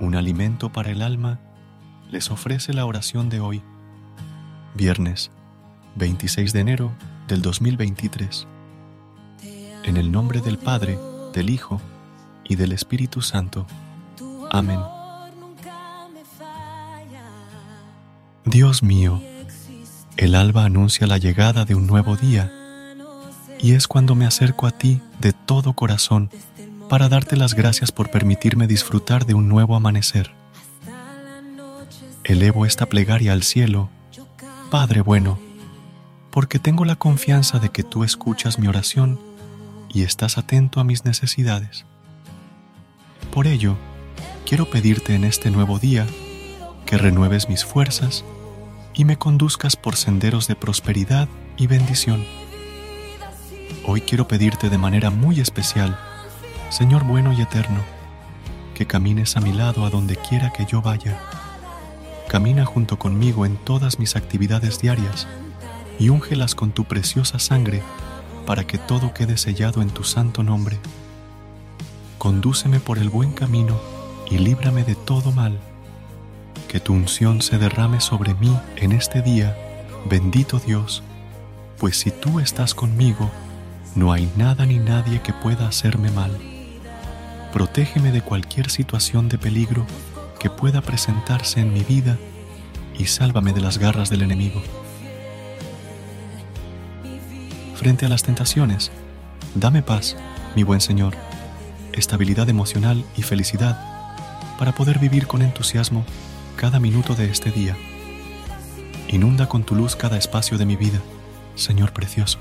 Un alimento para el alma, les ofrece la oración de hoy, viernes 26 de enero del 2023. En el nombre del Padre, del Hijo y del Espíritu Santo. Amén. Dios mío, el alba anuncia la llegada de un nuevo día y es cuando me acerco a ti de todo corazón para darte las gracias por permitirme disfrutar de un nuevo amanecer. Elevo esta plegaria al cielo, Padre bueno, porque tengo la confianza de que tú escuchas mi oración y estás atento a mis necesidades. Por ello, quiero pedirte en este nuevo día que renueves mis fuerzas y me conduzcas por senderos de prosperidad y bendición. Hoy quiero pedirte de manera muy especial Señor bueno y eterno, que camines a mi lado a donde quiera que yo vaya. Camina junto conmigo en todas mis actividades diarias y úngelas con tu preciosa sangre para que todo quede sellado en tu santo nombre. Condúceme por el buen camino y líbrame de todo mal. Que tu unción se derrame sobre mí en este día, bendito Dios, pues si tú estás conmigo, no hay nada ni nadie que pueda hacerme mal protégeme de cualquier situación de peligro que pueda presentarse en mi vida y sálvame de las garras del enemigo. Frente a las tentaciones, dame paz, mi buen Señor, estabilidad emocional y felicidad para poder vivir con entusiasmo cada minuto de este día. Inunda con tu luz cada espacio de mi vida, Señor precioso.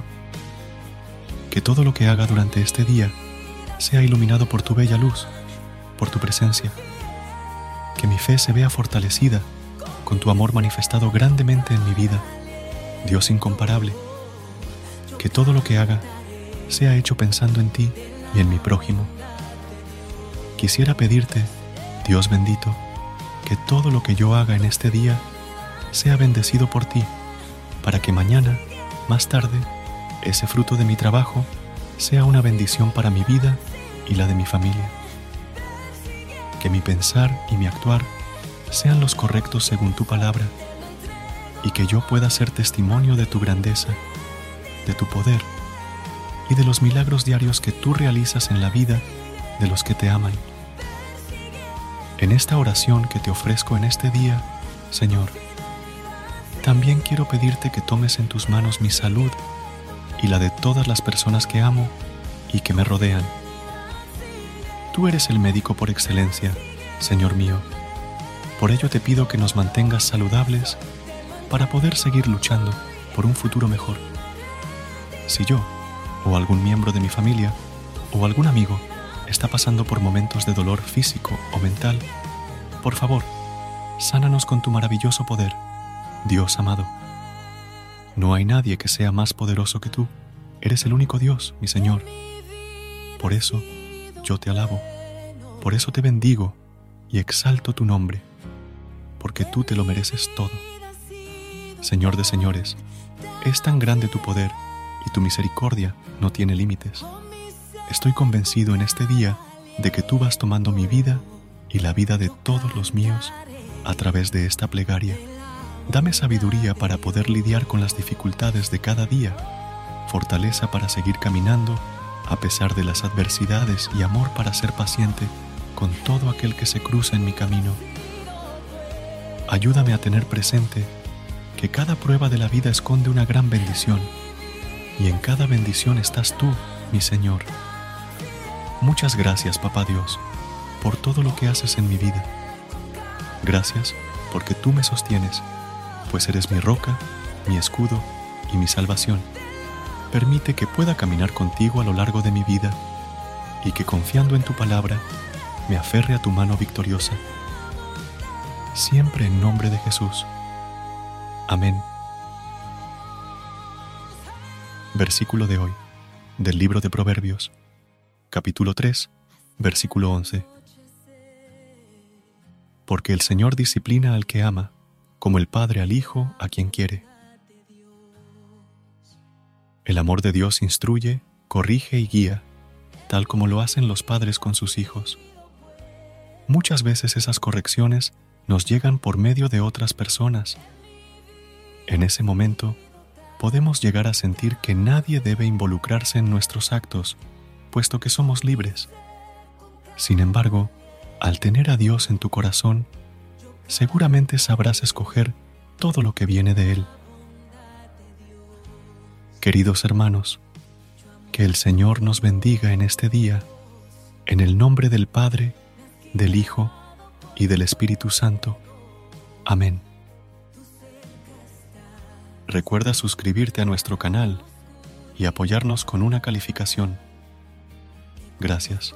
Que todo lo que haga durante este día sea iluminado por tu bella luz, por tu presencia. Que mi fe se vea fortalecida con tu amor manifestado grandemente en mi vida, Dios incomparable. Que todo lo que haga sea hecho pensando en ti y en mi prójimo. Quisiera pedirte, Dios bendito, que todo lo que yo haga en este día sea bendecido por ti, para que mañana, más tarde, ese fruto de mi trabajo sea una bendición para mi vida y la de mi familia. Que mi pensar y mi actuar sean los correctos según tu palabra y que yo pueda ser testimonio de tu grandeza, de tu poder y de los milagros diarios que tú realizas en la vida de los que te aman. En esta oración que te ofrezco en este día, Señor, también quiero pedirte que tomes en tus manos mi salud y la de todas las personas que amo y que me rodean. Tú eres el médico por excelencia, Señor mío. Por ello te pido que nos mantengas saludables para poder seguir luchando por un futuro mejor. Si yo, o algún miembro de mi familia, o algún amigo está pasando por momentos de dolor físico o mental, por favor, sánanos con tu maravilloso poder, Dios amado. No hay nadie que sea más poderoso que tú. Eres el único Dios, mi Señor. Por eso yo te alabo, por eso te bendigo y exalto tu nombre, porque tú te lo mereces todo. Señor de señores, es tan grande tu poder y tu misericordia no tiene límites. Estoy convencido en este día de que tú vas tomando mi vida y la vida de todos los míos a través de esta plegaria. Dame sabiduría para poder lidiar con las dificultades de cada día, fortaleza para seguir caminando a pesar de las adversidades y amor para ser paciente con todo aquel que se cruza en mi camino. Ayúdame a tener presente que cada prueba de la vida esconde una gran bendición y en cada bendición estás tú, mi Señor. Muchas gracias, Papá Dios, por todo lo que haces en mi vida. Gracias porque tú me sostienes, pues eres mi roca, mi escudo y mi salvación. Permite que pueda caminar contigo a lo largo de mi vida y que confiando en tu palabra me aferre a tu mano victoriosa. Siempre en nombre de Jesús. Amén. Versículo de hoy, del libro de Proverbios, capítulo 3, versículo 11. Porque el Señor disciplina al que ama, como el Padre al Hijo a quien quiere. El amor de Dios instruye, corrige y guía, tal como lo hacen los padres con sus hijos. Muchas veces esas correcciones nos llegan por medio de otras personas. En ese momento, podemos llegar a sentir que nadie debe involucrarse en nuestros actos, puesto que somos libres. Sin embargo, al tener a Dios en tu corazón, seguramente sabrás escoger todo lo que viene de Él. Queridos hermanos, que el Señor nos bendiga en este día, en el nombre del Padre, del Hijo y del Espíritu Santo. Amén. Recuerda suscribirte a nuestro canal y apoyarnos con una calificación. Gracias.